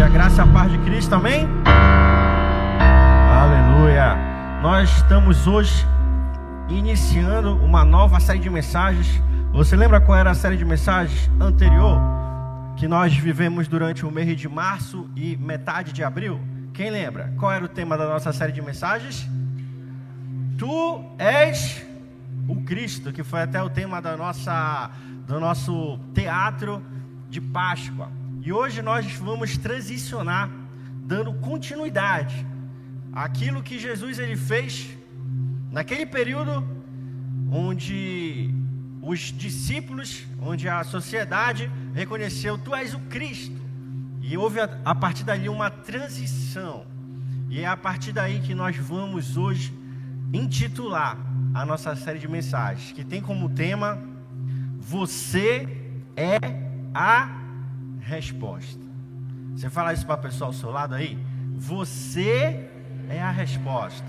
Aleluia. Graça e a paz de Cristo, amém? Aleluia. Nós estamos hoje iniciando uma nova série de mensagens. Você lembra qual era a série de mensagens anterior? Que nós vivemos durante o mês de março e metade de abril? Quem lembra? Qual era o tema da nossa série de mensagens? Tu és o Cristo, que foi até o tema da nossa, do nosso teatro de Páscoa. E hoje nós vamos transicionar, dando continuidade àquilo que Jesus ele fez naquele período onde os discípulos, onde a sociedade reconheceu tu és o Cristo. E houve a, a partir dali uma transição. E é a partir daí que nós vamos hoje intitular a nossa série de mensagens, que tem como tema Você é a resposta. Você fala isso para a pessoa ao seu lado aí? Você é a resposta.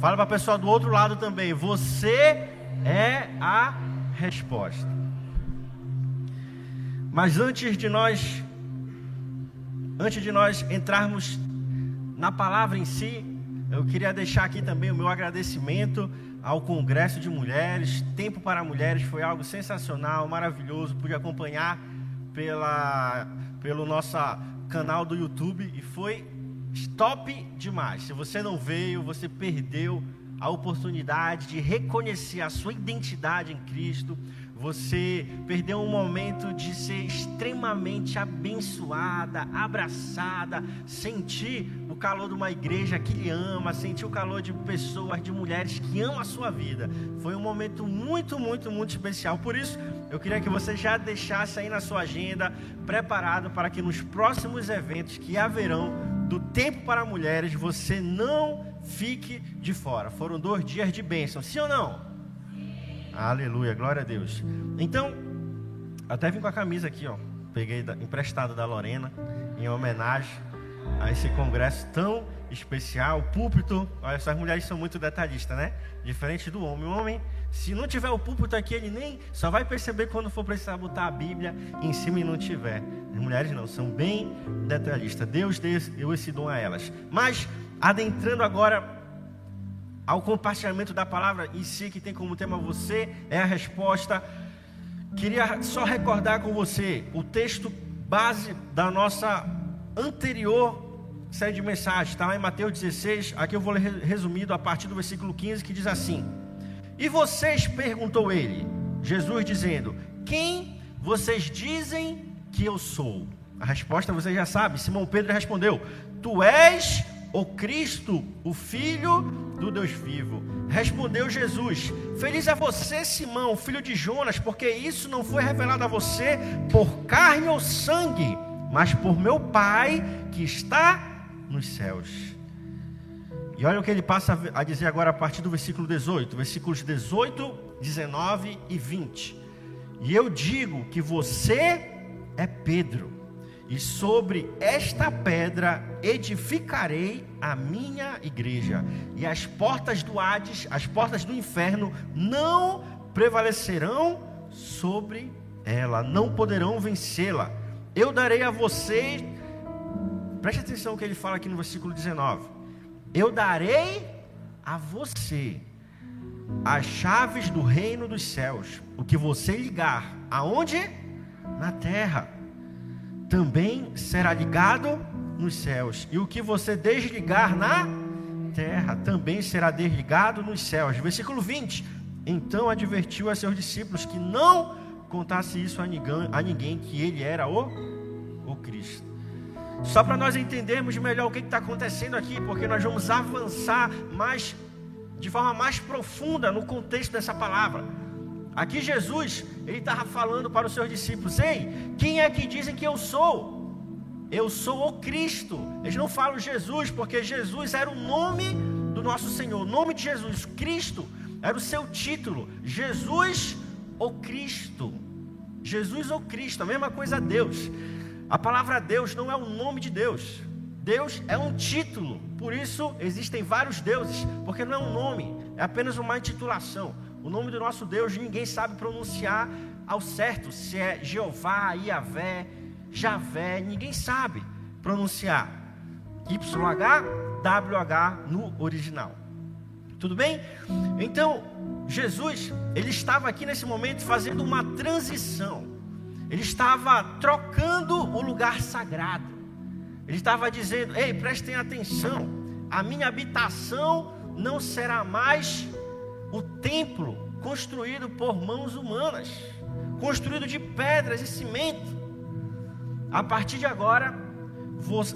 Fala para a pessoa do outro lado também. Você é a resposta. Mas antes de nós antes de nós entrarmos na palavra em si, eu queria deixar aqui também o meu agradecimento ao Congresso de Mulheres. Tempo para Mulheres foi algo sensacional, maravilhoso. Pude acompanhar pela, pelo nosso canal do YouTube e foi top demais. Se você não veio, você perdeu a oportunidade de reconhecer a sua identidade em Cristo. Você perdeu um momento de ser extremamente abençoada, abraçada, sentir o calor de uma igreja que lhe ama, sentir o calor de pessoas, de mulheres que amam a sua vida. Foi um momento muito, muito, muito especial. Por isso, eu queria que você já deixasse aí na sua agenda, preparado para que nos próximos eventos que haverão do Tempo para Mulheres, você não fique de fora. Foram dois dias de bênção, sim ou não? Sim. Aleluia, glória a Deus. Então, até vim com a camisa aqui, ó. Peguei da, emprestada da Lorena, em homenagem a esse congresso tão especial. Púlpito, olha, essas mulheres são muito detalhistas, né? Diferente do homem. O homem se não tiver o púlpito aqui, ele nem só vai perceber quando for precisar botar a Bíblia em cima e não tiver. As mulheres não, são bem detalhistas. Deus deu esse dom a elas. Mas, adentrando agora ao compartilhamento da palavra em si, que tem como tema você, é a resposta. Queria só recordar com você o texto base da nossa anterior série de mensagens, está lá em Mateus 16. Aqui eu vou ler resumido a partir do versículo 15, que diz assim. E vocês, perguntou ele, Jesus dizendo: Quem vocês dizem que eu sou? A resposta você já sabe. Simão Pedro respondeu: Tu és o Cristo, o Filho do Deus vivo. Respondeu Jesus: Feliz é você, Simão, filho de Jonas, porque isso não foi revelado a você por carne ou sangue, mas por meu Pai que está nos céus. E olha o que ele passa a dizer agora a partir do versículo 18, versículos 18, 19 e 20. E eu digo que você é Pedro, e sobre esta pedra edificarei a minha igreja, e as portas do Hades, as portas do inferno, não prevalecerão sobre ela, não poderão vencê-la. Eu darei a você, preste atenção no que ele fala aqui no versículo 19 eu darei a você as chaves do reino dos céus. O que você ligar aonde? Na terra. Também será ligado nos céus. E o que você desligar na terra também será desligado nos céus. Versículo 20. Então advertiu a seus discípulos que não contasse isso a ninguém, a ninguém que ele era o, o Cristo. Só para nós entendermos melhor o que está acontecendo aqui, porque nós vamos avançar mais, de forma mais profunda no contexto dessa palavra. Aqui Jesus, ele estava falando para os seus discípulos: Ei, quem é que dizem que eu sou? Eu sou o Cristo. Eles não falam Jesus, porque Jesus era o nome do nosso Senhor, o nome de Jesus. Cristo era o seu título. Jesus, o Cristo. Jesus ou Cristo, a mesma coisa a Deus. A palavra Deus não é o nome de Deus. Deus é um título. Por isso existem vários deuses, porque não é um nome, é apenas uma intitulação. O nome do nosso Deus ninguém sabe pronunciar ao certo, se é Jeová, Iavé, Javé, ninguém sabe. pronunciar YHWH no original. Tudo bem? Então, Jesus, ele estava aqui nesse momento fazendo uma transição. Ele estava trocando o lugar sagrado. Ele estava dizendo: Ei, prestem atenção, a minha habitação não será mais o templo construído por mãos humanas, construído de pedras e cimento. A partir de agora,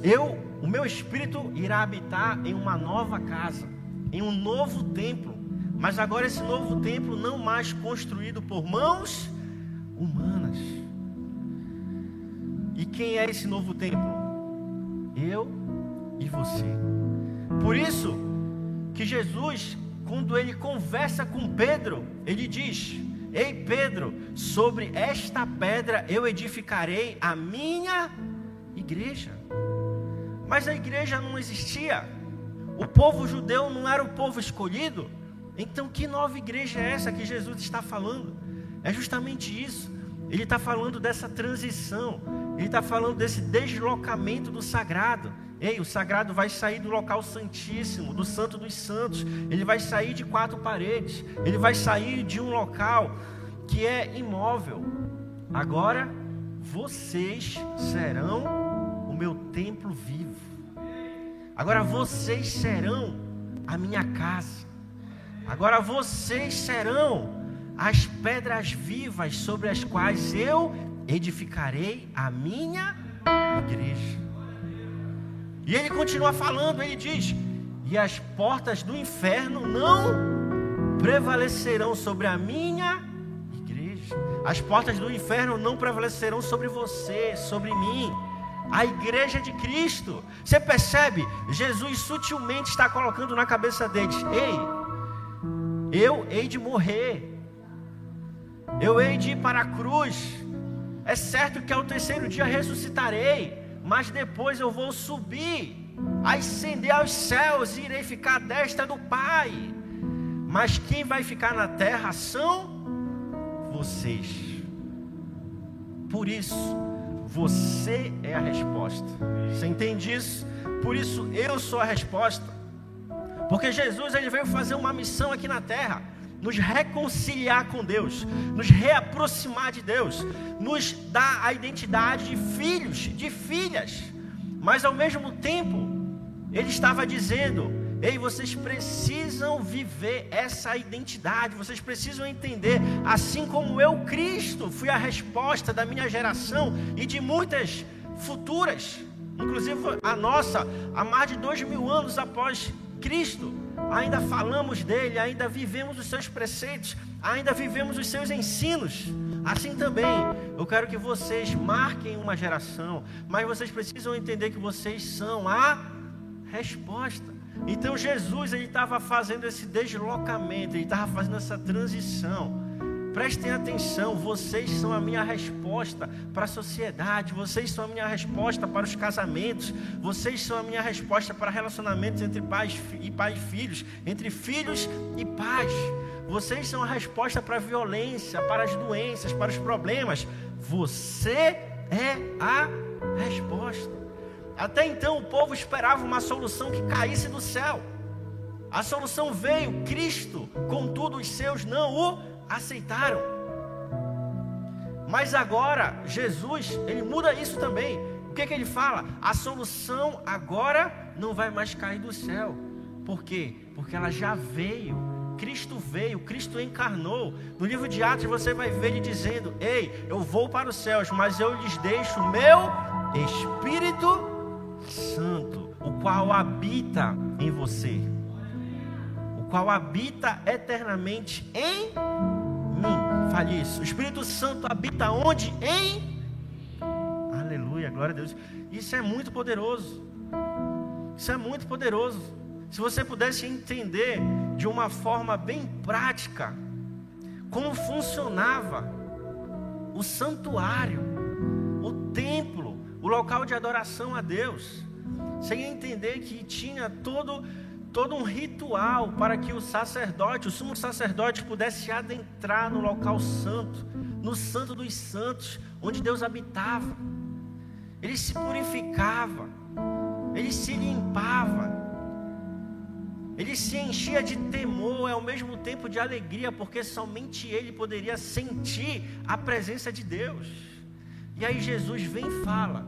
eu, o meu espírito irá habitar em uma nova casa, em um novo templo. Mas agora esse novo templo não mais construído por mãos humanas. E quem é esse novo templo? Eu e você. Por isso que Jesus, quando ele conversa com Pedro, ele diz: Ei Pedro, sobre esta pedra eu edificarei a minha igreja. Mas a igreja não existia. O povo judeu não era o povo escolhido. Então, que nova igreja é essa que Jesus está falando? É justamente isso. Ele está falando dessa transição. Ele está falando desse deslocamento do sagrado. Ei, o sagrado vai sair do local santíssimo, do santo dos santos. Ele vai sair de quatro paredes. Ele vai sair de um local que é imóvel. Agora, vocês serão o meu templo vivo. Agora, vocês serão a minha casa. Agora, vocês serão as pedras vivas sobre as quais eu edificarei a minha igreja. E ele continua falando, ele diz: E as portas do inferno não prevalecerão sobre a minha igreja. As portas do inferno não prevalecerão sobre você, sobre mim. A igreja de Cristo. Você percebe? Jesus sutilmente está colocando na cabeça deles: Ei, eu hei de morrer. Eu hei de ir para a cruz é certo que ao terceiro dia ressuscitarei, mas depois eu vou subir, ascender aos céus e irei ficar à destra do Pai. Mas quem vai ficar na terra são vocês. Por isso, você é a resposta. Você entende isso? Por isso eu sou a resposta. Porque Jesus ele veio fazer uma missão aqui na terra nos reconciliar com Deus, nos reaproximar de Deus, nos dar a identidade de filhos, de filhas. Mas ao mesmo tempo, ele estava dizendo: Ei, vocês precisam viver essa identidade, vocês precisam entender, assim como eu, Cristo, fui a resposta da minha geração e de muitas futuras, inclusive a nossa, há mais de dois mil anos após Cristo, ainda falamos dele, ainda vivemos os seus preceitos, ainda vivemos os seus ensinos. Assim também, eu quero que vocês marquem uma geração, mas vocês precisam entender que vocês são a resposta. Então Jesus ele estava fazendo esse deslocamento, ele estava fazendo essa transição. Prestem atenção, vocês são a minha resposta para a sociedade, vocês são a minha resposta para os casamentos, vocês são a minha resposta para relacionamentos entre pais e pais e filhos, entre filhos e pais. Vocês são a resposta para a violência, para as doenças, para os problemas. Você é a resposta. Até então o povo esperava uma solução que caísse do céu. A solução veio, Cristo, contudo os seus não o aceitaram. Mas agora, Jesus, ele muda isso também. O que, que ele fala? A solução agora não vai mais cair do céu. Por quê? Porque ela já veio. Cristo veio, Cristo encarnou. No livro de Atos você vai ver ele dizendo: Ei, eu vou para os céus, mas eu lhes deixo meu Espírito Santo, o qual habita em você, qual habita eternamente em mim. Fale isso. O Espírito Santo habita onde? Em. Aleluia, glória a Deus. Isso é muito poderoso. Isso é muito poderoso. Se você pudesse entender de uma forma bem prática como funcionava o santuário, o templo, o local de adoração a Deus, você ia entender que tinha todo todo um ritual para que o sacerdote, o sumo sacerdote, pudesse adentrar no local santo, no santo dos santos, onde Deus habitava. ele se purificava, ele se limpava, ele se enchia de temor e ao mesmo tempo de alegria, porque somente ele poderia sentir a presença de Deus. E aí Jesus vem e fala: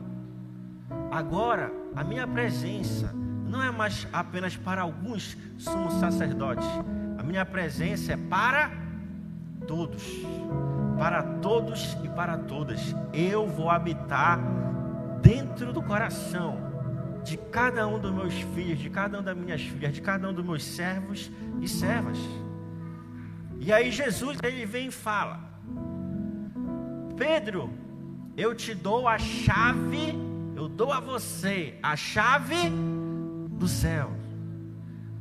agora a minha presença não é mais apenas para alguns sumos sacerdotes, a minha presença é para todos, para todos e para todas. Eu vou habitar dentro do coração de cada um dos meus filhos, de cada uma das minhas filhas, de cada um dos meus servos e servas. E aí Jesus ele vem e fala: Pedro, eu te dou a chave, eu dou a você a chave do céu.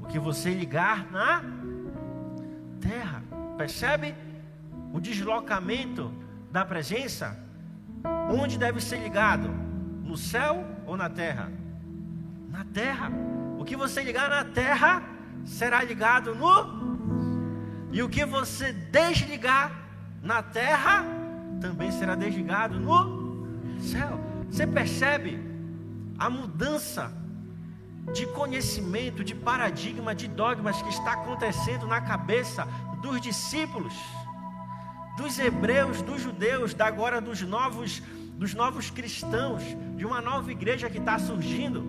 O que você ligar na terra, percebe? O deslocamento da presença, onde deve ser ligado? No céu ou na terra? na terra. O que você ligar na terra será ligado no. E o que você desligar na terra também será desligado no céu. Você percebe a mudança de conhecimento, de paradigma, de dogmas que está acontecendo na cabeça dos discípulos, dos hebreus, dos judeus, da agora dos novos, dos novos cristãos, de uma nova igreja que está surgindo.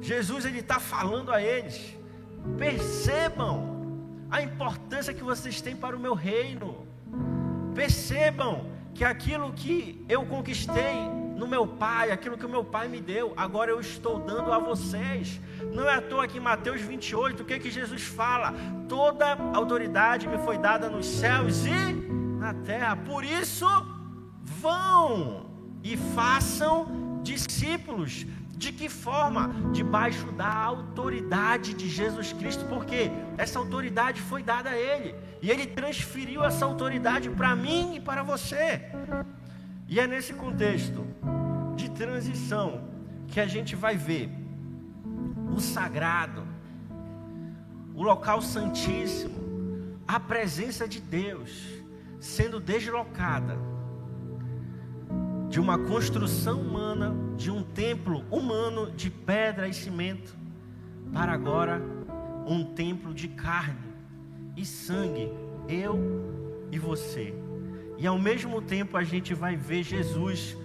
Jesus ele está falando a eles: percebam a importância que vocês têm para o meu reino. Percebam que aquilo que eu conquistei no meu pai, aquilo que o meu pai me deu, agora eu estou dando a vocês. Não é à toa que em Mateus 28, o que que Jesus fala? Toda autoridade me foi dada nos céus e na terra. Por isso, vão e façam discípulos de que forma? Debaixo da autoridade de Jesus Cristo, porque essa autoridade foi dada a Ele, e Ele transferiu essa autoridade para mim e para você. E é nesse contexto de transição que a gente vai ver o sagrado, o local santíssimo, a presença de Deus sendo deslocada de uma construção humana, de um templo humano de pedra e cimento, para agora um templo de carne e sangue, eu e você. E ao mesmo tempo a gente vai ver Jesus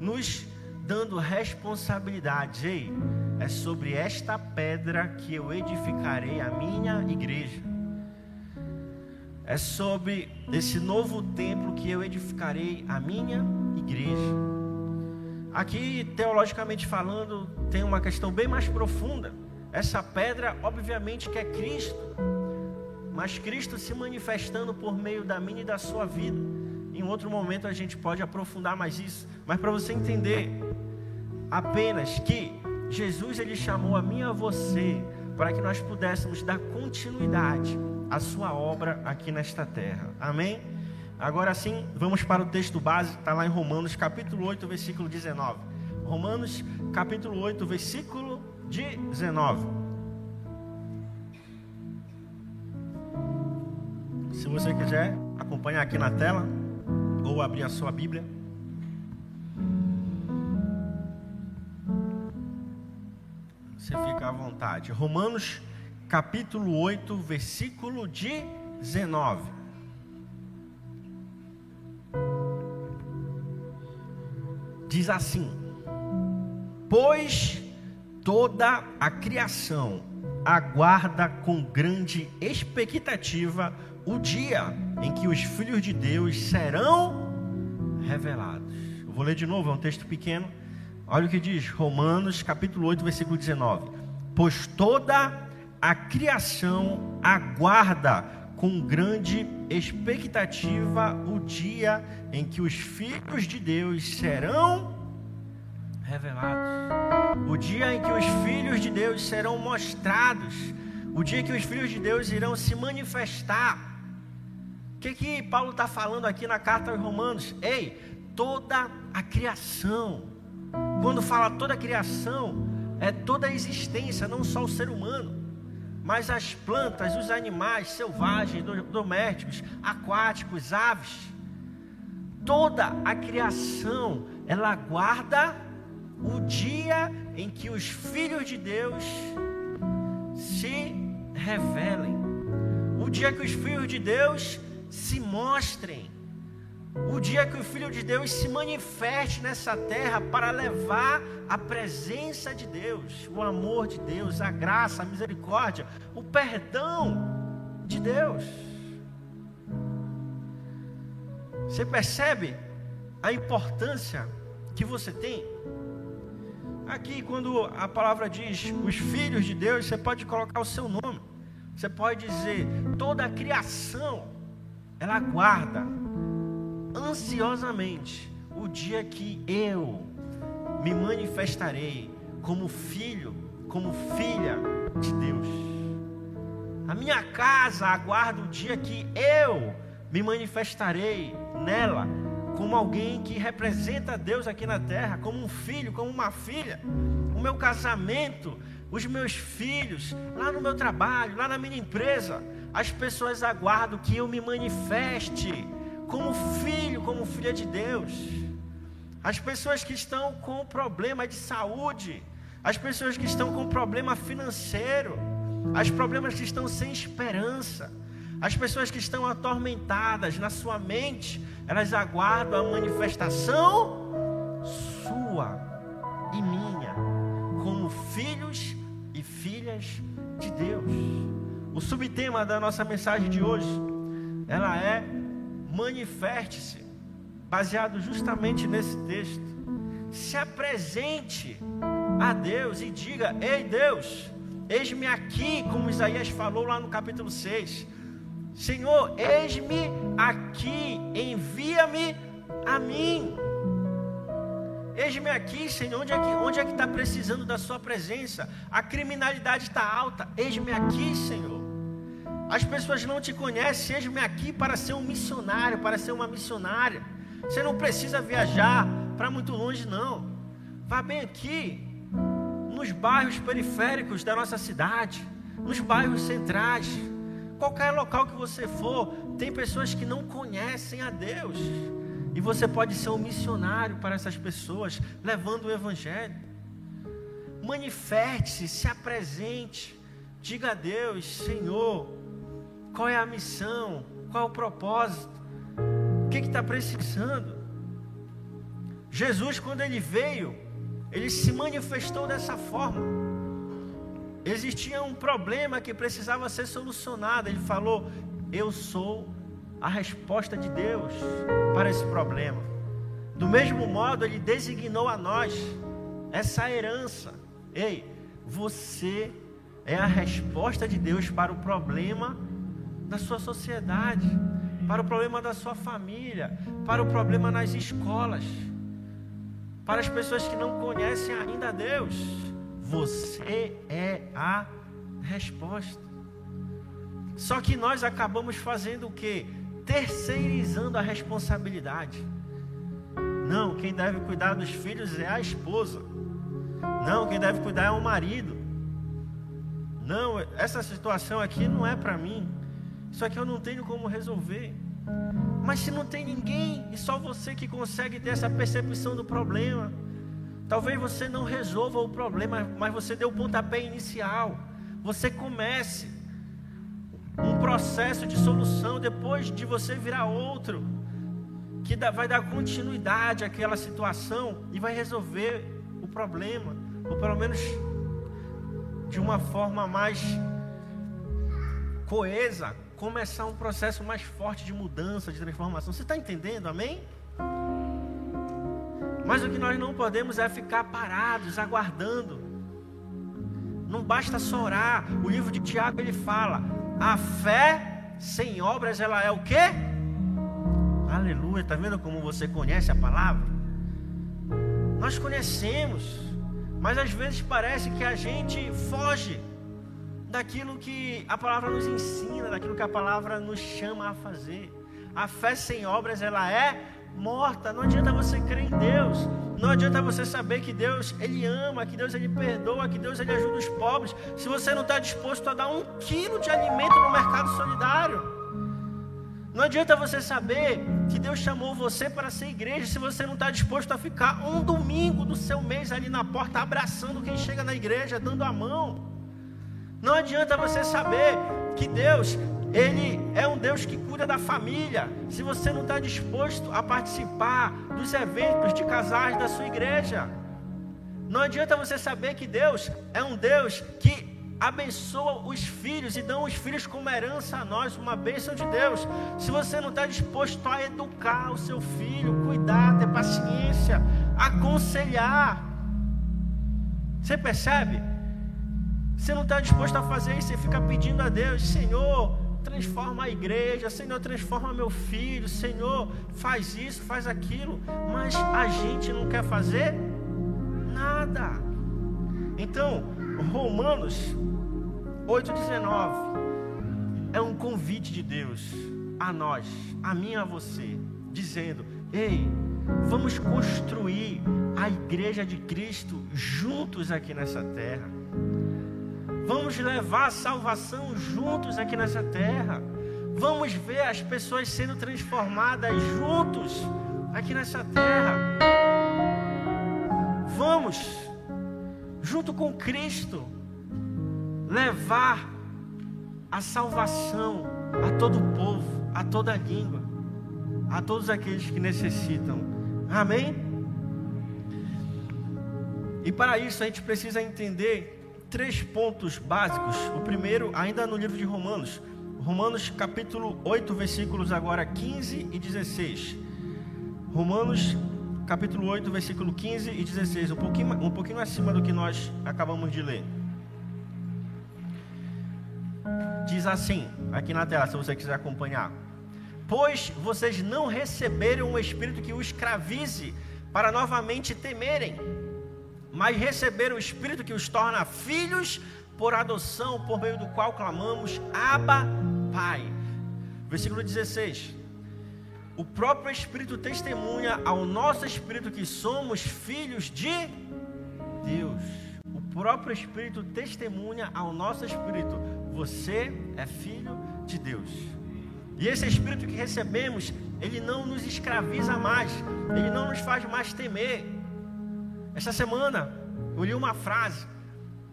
nos dando responsabilidade. Ei, é sobre esta pedra que eu edificarei a minha igreja. É sobre esse novo templo que eu edificarei a minha igreja. Aqui, teologicamente falando, tem uma questão bem mais profunda. Essa pedra, obviamente, que é Cristo, mas Cristo se manifestando por meio da minha e da sua vida. Em outro momento a gente pode aprofundar mais isso, mas para você entender apenas que Jesus ele chamou a mim e a você para que nós pudéssemos dar continuidade à sua obra aqui nesta terra. Amém? Agora sim, vamos para o texto base, está lá em Romanos capítulo 8, versículo 19. Romanos capítulo 8, versículo 19. Se você quiser acompanhar aqui na tela, ou abrir a sua Bíblia. Você fica à vontade. Romanos capítulo 8, versículo 19. diz assim: Pois toda a criação aguarda com grande expectativa o dia em que os filhos de Deus serão revelados. Eu vou ler de novo, é um texto pequeno. Olha o que diz Romanos capítulo 8, versículo 19. Pois toda a criação aguarda com grande expectativa o dia em que os filhos de Deus serão revelados, o dia em que os filhos de Deus serão mostrados, o dia em que os filhos de Deus irão se manifestar. O que, que Paulo está falando aqui na carta aos Romanos? Ei, toda a criação, quando fala toda a criação, é toda a existência, não só o ser humano mas as plantas, os animais selvagens, domésticos, aquáticos, aves, toda a criação, ela aguarda o dia em que os filhos de Deus se revelem. O dia que os filhos de Deus se mostrem. O dia que o Filho de Deus se manifeste nessa terra para levar a presença de Deus, o amor de Deus, a graça, a misericórdia, o perdão de Deus. Você percebe a importância que você tem? Aqui, quando a palavra diz os filhos de Deus, você pode colocar o seu nome. Você pode dizer toda a criação, ela aguarda ansiosamente o dia que eu me manifestarei como filho, como filha de Deus. A minha casa aguarda o dia que eu me manifestarei nela como alguém que representa Deus aqui na terra, como um filho, como uma filha. O meu casamento, os meus filhos, lá no meu trabalho, lá na minha empresa, as pessoas aguardam que eu me manifeste como filho, como filha de Deus. As pessoas que estão com problema de saúde, as pessoas que estão com problema financeiro, as problemas que estão sem esperança, as pessoas que estão atormentadas na sua mente, elas aguardam a manifestação sua e minha, como filhos e filhas de Deus. O subtema da nossa mensagem de hoje, ela é manifeste-se, baseado justamente nesse texto. Se apresente a Deus e diga: Ei Deus, eis-me aqui, como Isaías falou lá no capítulo 6. Senhor, eis-me aqui, envia-me a mim. Eis-me aqui, Senhor, onde é que onde é que está precisando da Sua presença? A criminalidade está alta. Eis-me aqui, Senhor. As pessoas não te conhecem. Eis-me aqui para ser um missionário, para ser uma missionária. Você não precisa viajar para muito longe, não. Vá bem aqui, nos bairros periféricos da nossa cidade, nos bairros centrais qualquer local que você for, tem pessoas que não conhecem a Deus. E você pode ser um missionário para essas pessoas, levando o Evangelho. Manifeste-se, se apresente, diga a Deus: Senhor, qual é a missão, qual é o propósito, o que está precisando. Jesus, quando ele veio, ele se manifestou dessa forma. Existia um problema que precisava ser solucionado. Ele falou: Eu sou a resposta de Deus para esse problema. Do mesmo modo, ele designou a nós essa herança. Ei, você é a resposta de Deus para o problema da sua sociedade, para o problema da sua família, para o problema nas escolas, para as pessoas que não conhecem ainda Deus. Você é a resposta. Só que nós acabamos fazendo o que? Terceirizando a responsabilidade. Não, quem deve cuidar dos filhos é a esposa. Não, quem deve cuidar é o marido. Não, essa situação aqui não é para mim. Isso aqui eu não tenho como resolver. Mas se não tem ninguém e só você que consegue ter essa percepção do problema, Talvez você não resolva o problema, mas você deu o pontapé inicial. Você comece um processo de solução depois de você virar outro, que vai dar continuidade àquela situação e vai resolver o problema, ou pelo menos de uma forma mais coesa, começar um processo mais forte de mudança, de transformação. Você está entendendo? Amém? Mas o que nós não podemos é ficar parados, aguardando. Não basta só orar. O livro de Tiago ele fala: a fé sem obras ela é o quê? Aleluia. Está vendo como você conhece a palavra? Nós conhecemos, mas às vezes parece que a gente foge daquilo que a palavra nos ensina, daquilo que a palavra nos chama a fazer. A fé sem obras ela é morta. Não adianta você crer em Deus. Não adianta você saber que Deus ele ama, que Deus ele perdoa, que Deus ele ajuda os pobres. Se você não está disposto a dar um quilo de alimento no mercado solidário, Não adianta você saber que Deus chamou você para ser igreja se você não está disposto a ficar um domingo do seu mês ali na porta abraçando quem chega na igreja, dando a mão. Não adianta você saber que Deus, Ele é um Deus que cuida da família, se você não está disposto a participar dos eventos de casais da sua igreja. Não adianta você saber que Deus é um Deus que abençoa os filhos e dão os filhos como herança a nós, uma bênção de Deus. Se você não está disposto a educar o seu filho, cuidar, ter paciência, aconselhar, você percebe? Você não está disposto a fazer isso, você fica pedindo a Deus, Senhor, transforma a igreja, Senhor, transforma meu filho, Senhor, faz isso, faz aquilo, mas a gente não quer fazer nada. Então, Romanos 8,19 é um convite de Deus a nós, a mim e a você, dizendo: Ei, vamos construir a igreja de Cristo juntos aqui nessa terra. Vamos levar a salvação juntos aqui nessa terra. Vamos ver as pessoas sendo transformadas juntos aqui nessa terra. Vamos, junto com Cristo, levar a salvação a todo o povo, a toda a língua, a todos aqueles que necessitam. Amém? E para isso a gente precisa entender três pontos básicos. O primeiro, ainda no livro de Romanos, Romanos capítulo 8, versículos agora 15 e 16. Romanos capítulo 8, versículo 15 e 16, um pouquinho, um pouquinho acima do que nós acabamos de ler. Diz assim, aqui na tela, se você quiser acompanhar. Pois vocês não receberam um espírito que os escravize para novamente temerem, mas receberam o espírito que os torna filhos por adoção, por meio do qual clamamos: Abba, Pai. Versículo 16. O próprio Espírito testemunha ao nosso espírito que somos filhos de Deus. O próprio Espírito testemunha ao nosso espírito você é filho de Deus. E esse espírito que recebemos, ele não nos escraviza mais, ele não nos faz mais temer. Essa semana eu li uma frase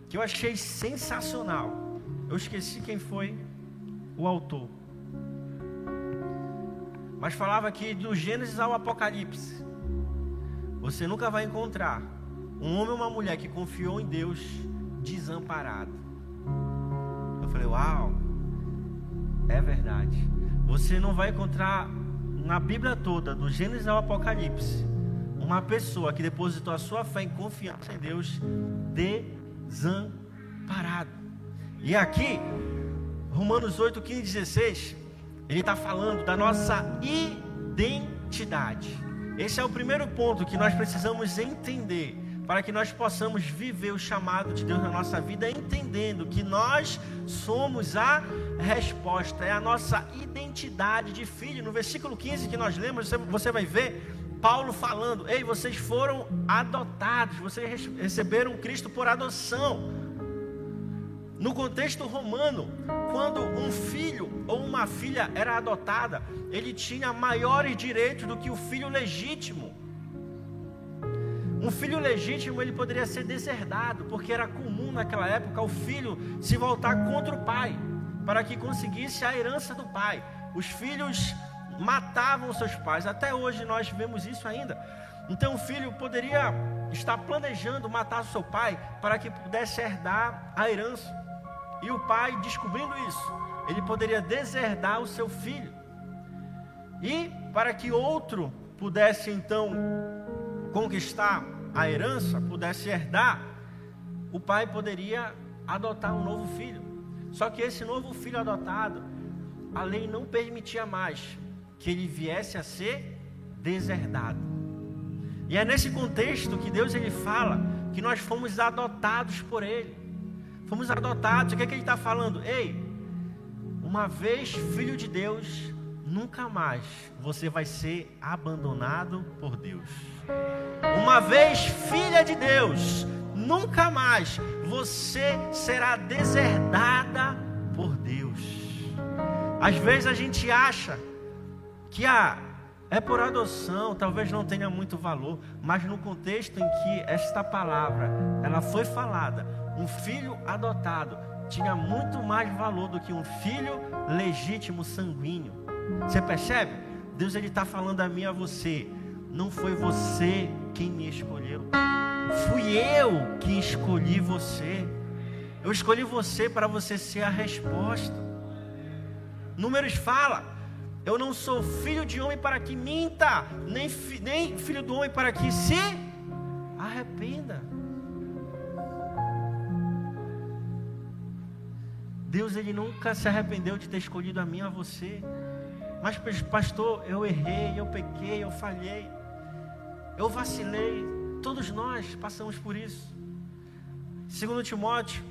que eu achei sensacional. Eu esqueci quem foi o autor. Mas falava que do Gênesis ao Apocalipse, você nunca vai encontrar um homem ou uma mulher que confiou em Deus desamparado. Eu falei, uau, é verdade. Você não vai encontrar na Bíblia toda, do Gênesis ao Apocalipse, uma pessoa que depositou a sua fé em confiança em Deus desamparado. E aqui, Romanos 8, 15 16, ele está falando da nossa identidade. Esse é o primeiro ponto que nós precisamos entender para que nós possamos viver o chamado de Deus na nossa vida, entendendo que nós somos a resposta, é a nossa identidade de filho. No versículo 15 que nós lemos, você vai ver Paulo falando: Ei, vocês foram adotados, vocês receberam Cristo por adoção. No contexto romano, quando um filho ou uma filha era adotada, ele tinha maiores direitos do que o filho legítimo. Um filho legítimo ele poderia ser deserdado, porque era comum naquela época o filho se voltar contra o pai, para que conseguisse a herança do pai. Os filhos matavam seus pais, até hoje nós vemos isso ainda. Então o filho poderia estar planejando matar seu pai para que pudesse herdar a herança. E o pai, descobrindo isso, ele poderia deserdar o seu filho. E para que outro pudesse então conquistar a herança, pudesse herdar, o pai poderia adotar um novo filho. Só que esse novo filho adotado, a lei não permitia mais que ele viesse a ser deserdado. E é nesse contexto que Deus ele fala que nós fomos adotados por Ele. Fomos adotados. O que, é que Ele está falando? Ei, uma vez filho de Deus, nunca mais você vai ser abandonado por Deus. Uma vez filha de Deus, nunca mais você será deserdada por Deus. Às vezes a gente acha que a é por adoção, talvez não tenha muito valor, mas no contexto em que esta palavra ela foi falada, um filho adotado tinha muito mais valor do que um filho legítimo sanguíneo. Você percebe? Deus ele está falando a mim a você. Não foi você quem me escolheu. Fui eu que escolhi você. Eu escolhi você para você ser a resposta. Números fala: Eu não sou filho de homem para que minta, nem, fi, nem filho do homem para que se arrependa. Deus ele nunca se arrependeu de ter escolhido a mim a você. Mas pastor, eu errei, eu pequei, eu falhei. Eu vacilei. Todos nós passamos por isso. Segundo Timóteo,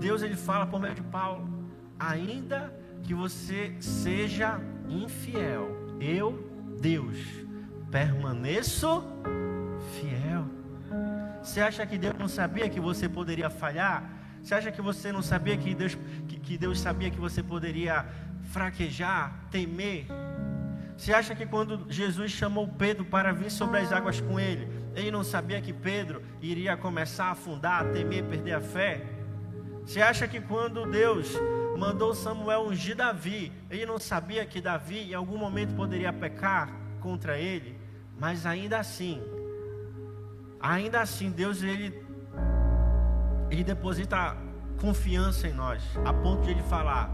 Deus ele fala por meio de Paulo, ainda que você seja infiel, eu, Deus, permaneço fiel. Você acha que Deus não sabia que você poderia falhar? Você acha que você não sabia que Deus, que, que Deus sabia que você poderia fraquejar, temer? Você acha que quando Jesus chamou Pedro para vir sobre as águas com ele, ele não sabia que Pedro iria começar a afundar, a temer, perder a fé? Você acha que quando Deus mandou Samuel ungir Davi, ele não sabia que Davi em algum momento poderia pecar contra ele? Mas ainda assim, ainda assim, Deus ele ele deposita confiança em nós, a ponto de ele falar: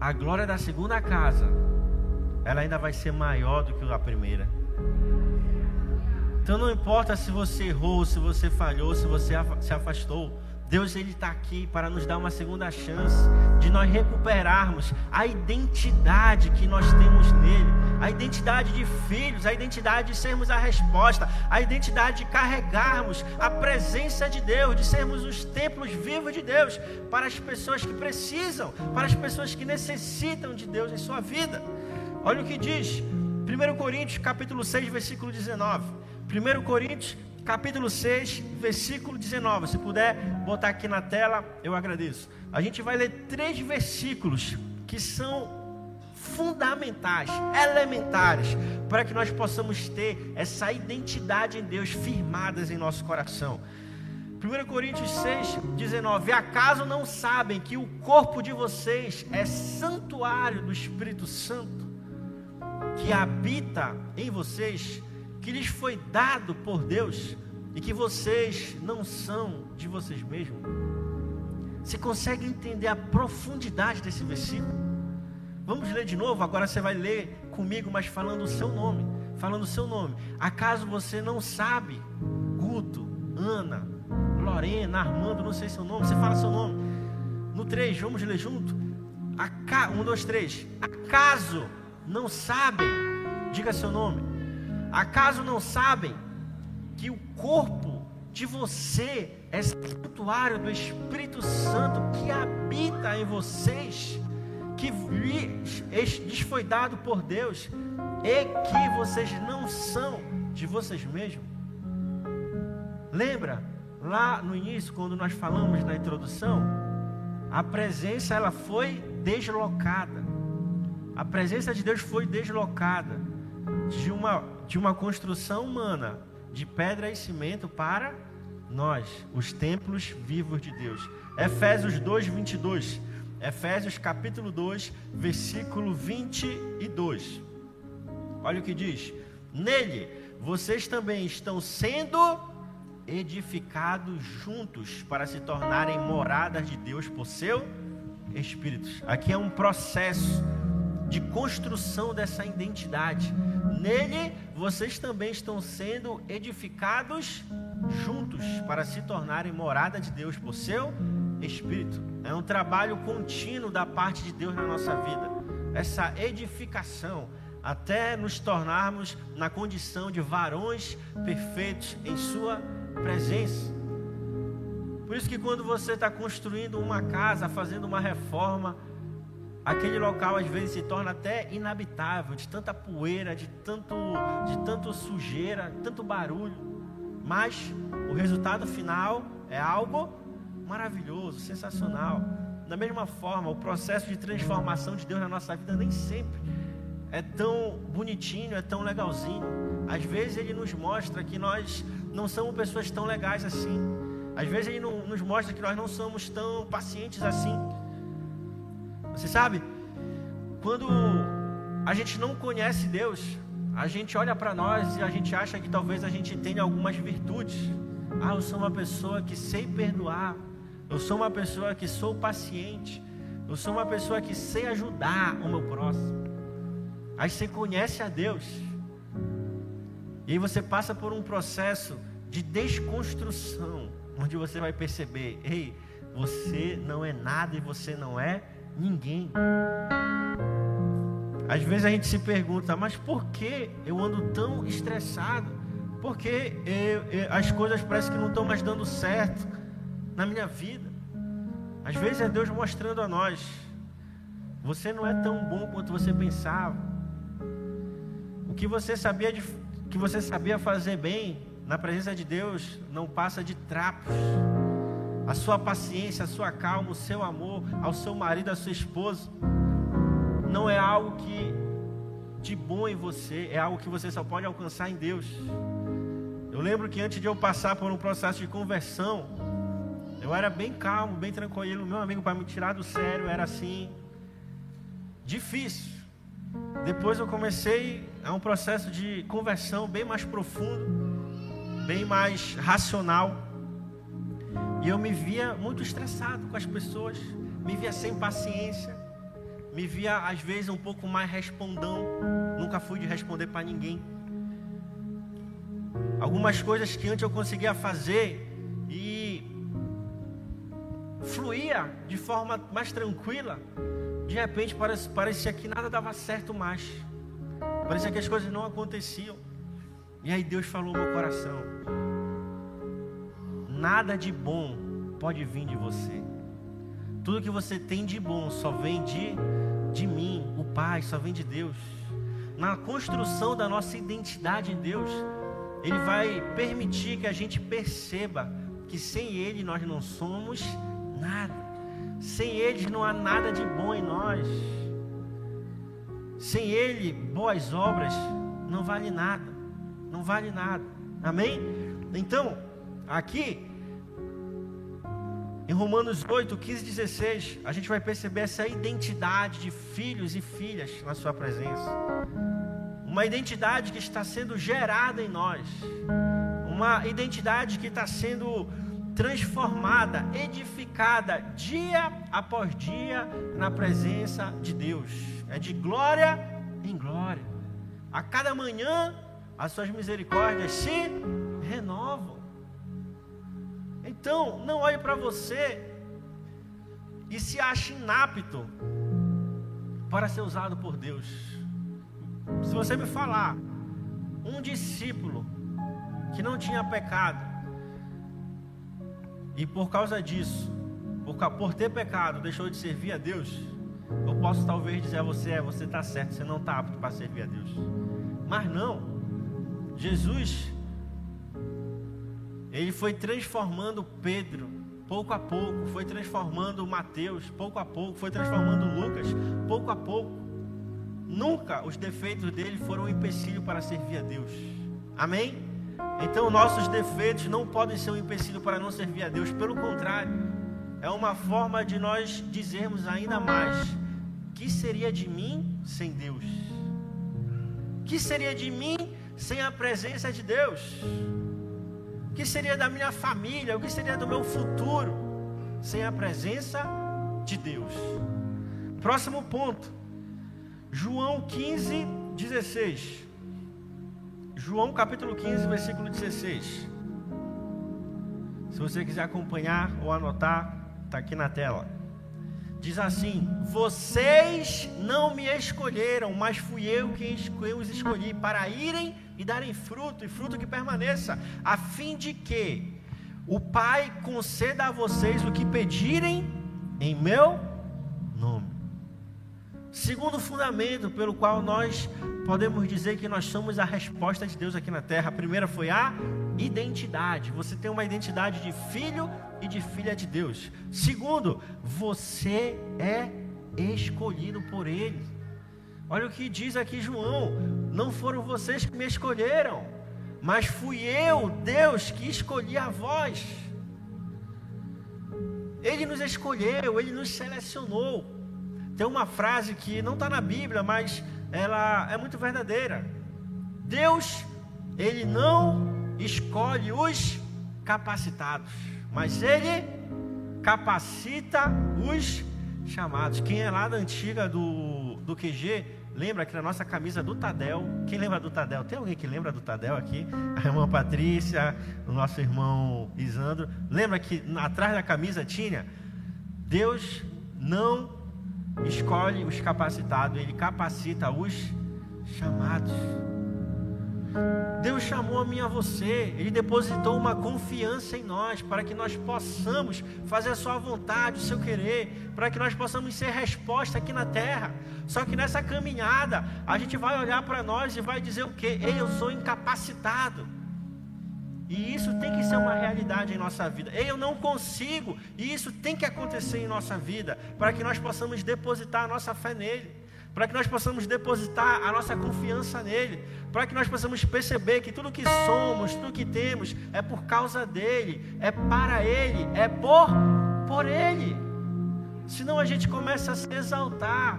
a glória da segunda casa, ela ainda vai ser maior do que a primeira. Então não importa se você errou, se você falhou, se você se afastou. Deus ele está aqui para nos dar uma segunda chance de nós recuperarmos a identidade que nós temos nele, a identidade de filhos, a identidade de sermos a resposta, a identidade de carregarmos a presença de Deus, de sermos os templos vivos de Deus para as pessoas que precisam, para as pessoas que necessitam de Deus em sua vida. Olha o que diz 1 Coríntios capítulo 6, versículo 19. 1 Coríntios capítulo 6, versículo 19. Se puder botar aqui na tela, eu agradeço. A gente vai ler três versículos que são fundamentais, elementares, para que nós possamos ter essa identidade em Deus firmadas em nosso coração. 1 Coríntios 6, 19: Acaso não sabem que o corpo de vocês é santuário do Espírito Santo, que habita em vocês? Que lhes foi dado por Deus e que vocês não são de vocês mesmos. Você consegue entender a profundidade desse versículo? Vamos ler de novo, agora você vai ler comigo, mas falando o seu nome. Falando o seu nome. Acaso você não sabe, Guto, Ana, Lorena, Armando, não sei seu nome, você fala seu nome. No 3, vamos ler junto? Aca... Um, dois, três. Acaso não sabem, diga seu nome Acaso não sabem que o corpo de você é santuário do Espírito Santo que habita em vocês, que lhes foi dado por Deus e que vocês não são de vocês mesmos? Lembra lá no início, quando nós falamos na introdução, a presença ela foi deslocada. A presença de Deus foi deslocada de uma de uma construção humana de pedra e cimento para nós, os templos vivos de Deus. Efésios 2, 22. Efésios capítulo 2, versículo 22. Olha o que diz: Nele vocês também estão sendo edificados juntos para se tornarem moradas de Deus por seu Espírito. Aqui é um processo de construção dessa identidade Nele vocês também estão sendo edificados juntos para se tornarem morada de Deus por seu Espírito. É um trabalho contínuo da parte de Deus na nossa vida. Essa edificação até nos tornarmos na condição de varões perfeitos em Sua presença. Por isso que quando você está construindo uma casa, fazendo uma reforma, aquele local às vezes se torna até inabitável, de tanta poeira, de tanto, de tanto sujeira, tanto barulho. Mas o resultado final é algo maravilhoso, sensacional. da mesma forma, o processo de transformação de Deus na nossa vida nem sempre é tão bonitinho, é tão legalzinho. Às vezes ele nos mostra que nós não somos pessoas tão legais assim. Às vezes ele nos mostra que nós não somos tão pacientes assim. Você sabe, quando a gente não conhece Deus, a gente olha para nós e a gente acha que talvez a gente tenha algumas virtudes. Ah, eu sou uma pessoa que sei perdoar. Eu sou uma pessoa que sou paciente. Eu sou uma pessoa que sei ajudar o meu próximo. Aí você conhece a Deus. E aí você passa por um processo de desconstrução, onde você vai perceber: ei, você não é nada e você não é ninguém. Às vezes a gente se pergunta, mas por que eu ando tão estressado? Por que eu, eu, as coisas parecem que não estão mais dando certo na minha vida? Às vezes é Deus mostrando a nós: você não é tão bom quanto você pensava. O que você sabia de, que você sabia fazer bem na presença de Deus não passa de trapos. A sua paciência, a sua calma, o seu amor ao seu marido, à sua esposa não é algo que de bom em você, é algo que você só pode alcançar em Deus. Eu lembro que antes de eu passar por um processo de conversão, eu era bem calmo, bem tranquilo. Meu amigo, para me tirar do sério, era assim, difícil. Depois eu comecei a um processo de conversão bem mais profundo, bem mais racional. E eu me via muito estressado com as pessoas, me via sem paciência me via às vezes um pouco mais respondão. Nunca fui de responder para ninguém. Algumas coisas que antes eu conseguia fazer e fluía de forma mais tranquila, de repente parecia que nada dava certo mais. Parecia que as coisas não aconteciam. E aí Deus falou no meu coração: Nada de bom pode vir de você. Tudo que você tem de bom só vem de de mim, o Pai, só vem de Deus. Na construção da nossa identidade em Deus, Ele vai permitir que a gente perceba que sem Ele nós não somos nada. Sem Ele não há nada de bom em nós. Sem Ele, boas obras não vale nada. Não vale nada. Amém? Então, aqui em Romanos 8, 15 e 16, a gente vai perceber essa identidade de filhos e filhas na Sua presença. Uma identidade que está sendo gerada em nós. Uma identidade que está sendo transformada, edificada dia após dia na presença de Deus. É de glória em glória. A cada manhã as suas misericórdias se renovam. Então, não olhe para você e se ache inapto para ser usado por Deus. Se você me falar, um discípulo que não tinha pecado, e por causa disso, por, ter pecado, deixou de servir a Deus, eu posso talvez dizer a você: é, você está certo, você não está apto para servir a Deus. Mas não, Jesus ele foi transformando Pedro, pouco a pouco, foi transformando Mateus, pouco a pouco, foi transformando Lucas, pouco a pouco. Nunca os defeitos dele foram um empecilho para servir a Deus. Amém? Então, nossos defeitos não podem ser um empecilho para não servir a Deus, pelo contrário, é uma forma de nós dizermos ainda mais: que seria de mim sem Deus? Que seria de mim sem a presença de Deus? Que seria da minha família? O que seria do meu futuro sem a presença de Deus? Próximo ponto. João 15, 16. João capítulo 15, versículo 16. Se você quiser acompanhar ou anotar, está aqui na tela. Diz assim: Vocês não me escolheram, mas fui eu quem os escolhi para irem e darem fruto, e fruto que permaneça, a fim de que o Pai conceda a vocês o que pedirem em meu nome. Segundo fundamento pelo qual nós podemos dizer que nós somos a resposta de Deus aqui na terra. A primeira foi a identidade. Você tem uma identidade de filho e de filha de Deus. Segundo, você é escolhido por Ele. Olha o que diz aqui João: não foram vocês que me escolheram, mas fui eu, Deus, que escolhi a vós. Ele nos escolheu, ele nos selecionou. Tem uma frase que não está na Bíblia, mas ela é muito verdadeira. Deus, ele não escolhe os capacitados, mas ele capacita os chamados. Quem é lá da antiga do, do QG, lembra que na nossa camisa do Tadel, quem lembra do Tadel? Tem alguém que lembra do Tadel aqui? A irmã Patrícia, o nosso irmão Isandro. Lembra que atrás da camisa tinha? Deus não escolhe os capacitados, ele capacita os chamados. Deus chamou a mim e a você, Ele depositou uma confiança em nós, para que nós possamos fazer a Sua vontade, o seu querer, para que nós possamos ser resposta aqui na terra. Só que nessa caminhada, a gente vai olhar para nós e vai dizer o que? Eu sou incapacitado. E isso tem que ser uma realidade em nossa vida. Eu não consigo. E isso tem que acontecer em nossa vida, para que nós possamos depositar a nossa fé nele para que nós possamos depositar a nossa confiança nele, para que nós possamos perceber que tudo que somos, tudo que temos é por causa dele, é para ele, é por por ele. Senão a gente começa a se exaltar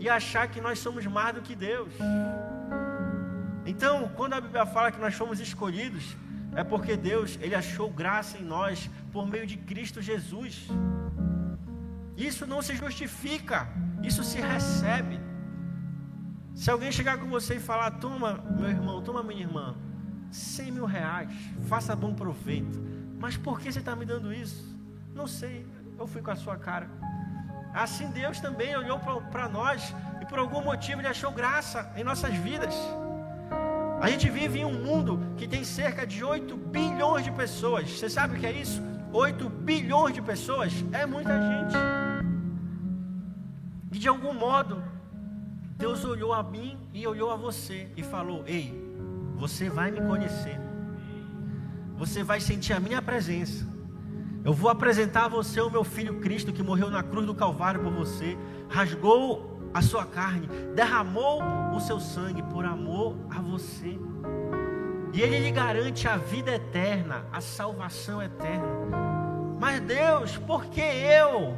e achar que nós somos mais do que Deus. Então, quando a Bíblia fala que nós fomos escolhidos, é porque Deus, ele achou graça em nós por meio de Cristo Jesus. Isso não se justifica, isso se recebe. Se alguém chegar com você e falar, toma, meu irmão, toma, minha irmã, 100 mil reais, faça bom proveito. Mas por que você está me dando isso? Não sei, eu fui com a sua cara. Assim Deus também olhou para nós e por algum motivo Ele achou graça em nossas vidas. A gente vive em um mundo que tem cerca de 8 bilhões de pessoas. Você sabe o que é isso? 8 bilhões de pessoas é muita gente. E de algum modo, Deus olhou a mim e olhou a você e falou: Ei, você vai me conhecer, você vai sentir a minha presença. Eu vou apresentar a você o meu filho Cristo que morreu na cruz do Calvário por você, rasgou a sua carne, derramou o seu sangue por amor a você. E ele lhe garante a vida eterna, a salvação eterna. Mas Deus, por que eu?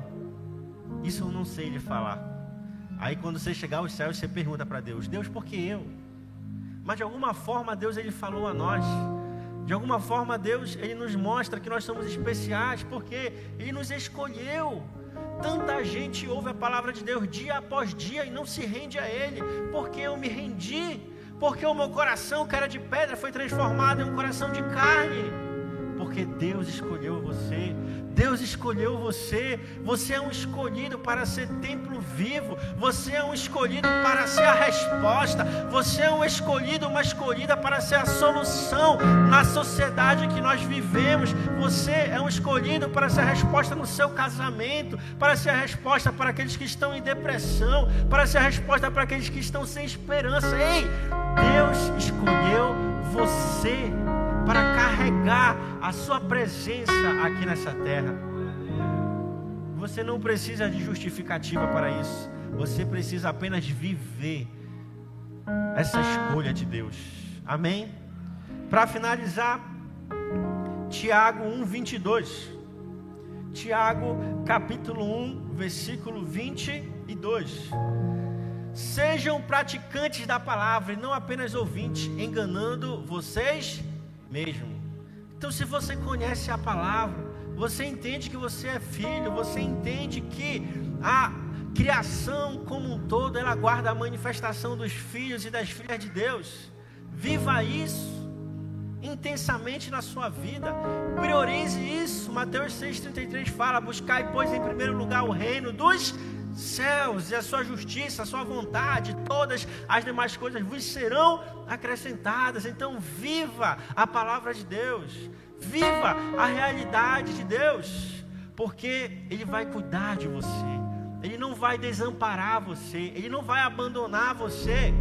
Isso eu não sei lhe falar. Aí quando você chegar aos céus, você pergunta para Deus: Deus, por que eu? Mas de alguma forma Deus ele falou a nós. De alguma forma Deus ele nos mostra que nós somos especiais porque ele nos escolheu. Tanta gente ouve a palavra de Deus dia após dia e não se rende a ele, porque eu me rendi, porque o meu coração, era de pedra, foi transformado em um coração de carne. Porque Deus escolheu você, Deus escolheu você. Você é um escolhido para ser templo vivo. Você é um escolhido para ser a resposta. Você é um escolhido, uma escolhida para ser a solução na sociedade que nós vivemos. Você é um escolhido para ser a resposta no seu casamento, para ser a resposta para aqueles que estão em depressão, para ser a resposta para aqueles que estão sem esperança. Ei, Deus escolheu você para carregar a sua presença aqui nessa terra. Você não precisa de justificativa para isso. Você precisa apenas viver essa escolha de Deus. Amém? Para finalizar, Tiago 1, 22. Tiago, capítulo 1, versículo 22. Sejam praticantes da palavra e não apenas ouvintes, enganando vocês mesmo. Então, se você conhece a palavra, você entende que você é filho, você entende que a criação como um todo, ela guarda a manifestação dos filhos e das filhas de Deus. Viva isso intensamente na sua vida. Priorize isso. Mateus 6,33 fala: Buscai, pois, em primeiro lugar o reino dos céus e a sua justiça, a sua vontade, todas as demais coisas vos serão acrescentadas. Então, viva a palavra de Deus, viva a realidade de Deus, porque Ele vai cuidar de você, Ele não vai desamparar você, Ele não vai abandonar você.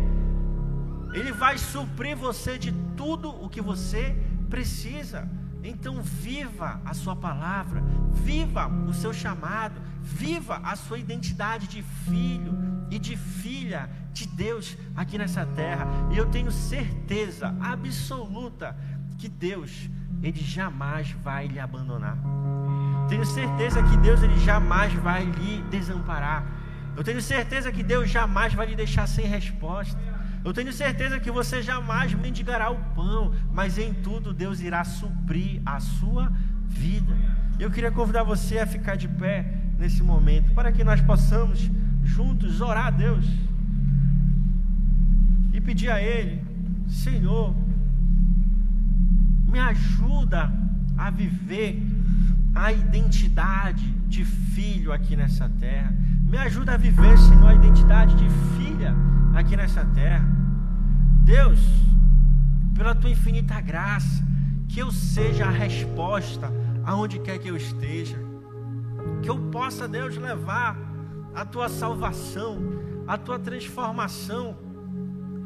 Ele vai suprir você de tudo o que você precisa. Então, viva a sua palavra, viva o seu chamado, viva a sua identidade de filho e de filha de Deus aqui nessa terra. E eu tenho certeza absoluta que Deus, Ele jamais vai lhe abandonar. Tenho certeza que Deus, Ele jamais vai lhe desamparar. Eu tenho certeza que Deus jamais vai lhe deixar sem resposta. Eu tenho certeza que você jamais mendigará o pão, mas em tudo Deus irá suprir a sua vida. Eu queria convidar você a ficar de pé nesse momento, para que nós possamos juntos orar a Deus e pedir a Ele: Senhor, me ajuda a viver a identidade de filho aqui nessa terra. Me ajuda a viver, Senhor, a identidade de filha aqui nessa terra. Deus, pela tua infinita graça, que eu seja a resposta aonde quer que eu esteja. Que eu possa, Deus, levar a tua salvação, a tua transformação,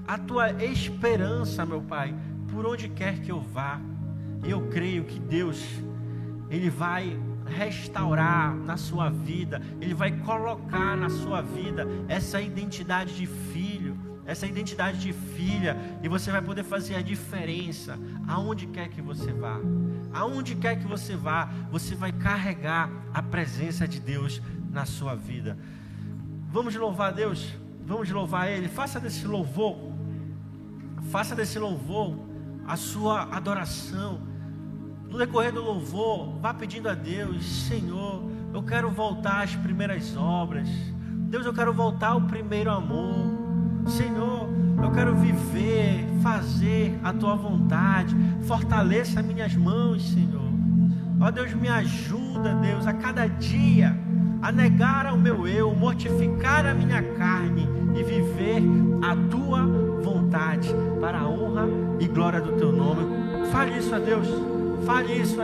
a tua esperança, meu Pai, por onde quer que eu vá. Eu creio que Deus, Ele vai restaurar na sua vida, Ele vai colocar na sua vida essa identidade de filho, essa identidade de filha, e você vai poder fazer a diferença aonde quer que você vá. Aonde quer que você vá, você vai carregar a presença de Deus na sua vida. Vamos louvar Deus, vamos louvar Ele. Faça desse louvor, faça desse louvor a sua adoração no decorrer do louvor, vá pedindo a Deus: Senhor, eu quero voltar às primeiras obras. Deus, eu quero voltar ao primeiro amor. Senhor, eu quero viver, fazer a tua vontade. Fortaleça minhas mãos, Senhor. Ó Deus, me ajuda, Deus, a cada dia a negar ao meu eu, mortificar a minha carne e viver a tua vontade para a honra e glória do teu nome. Fale isso a Deus. Fale isso a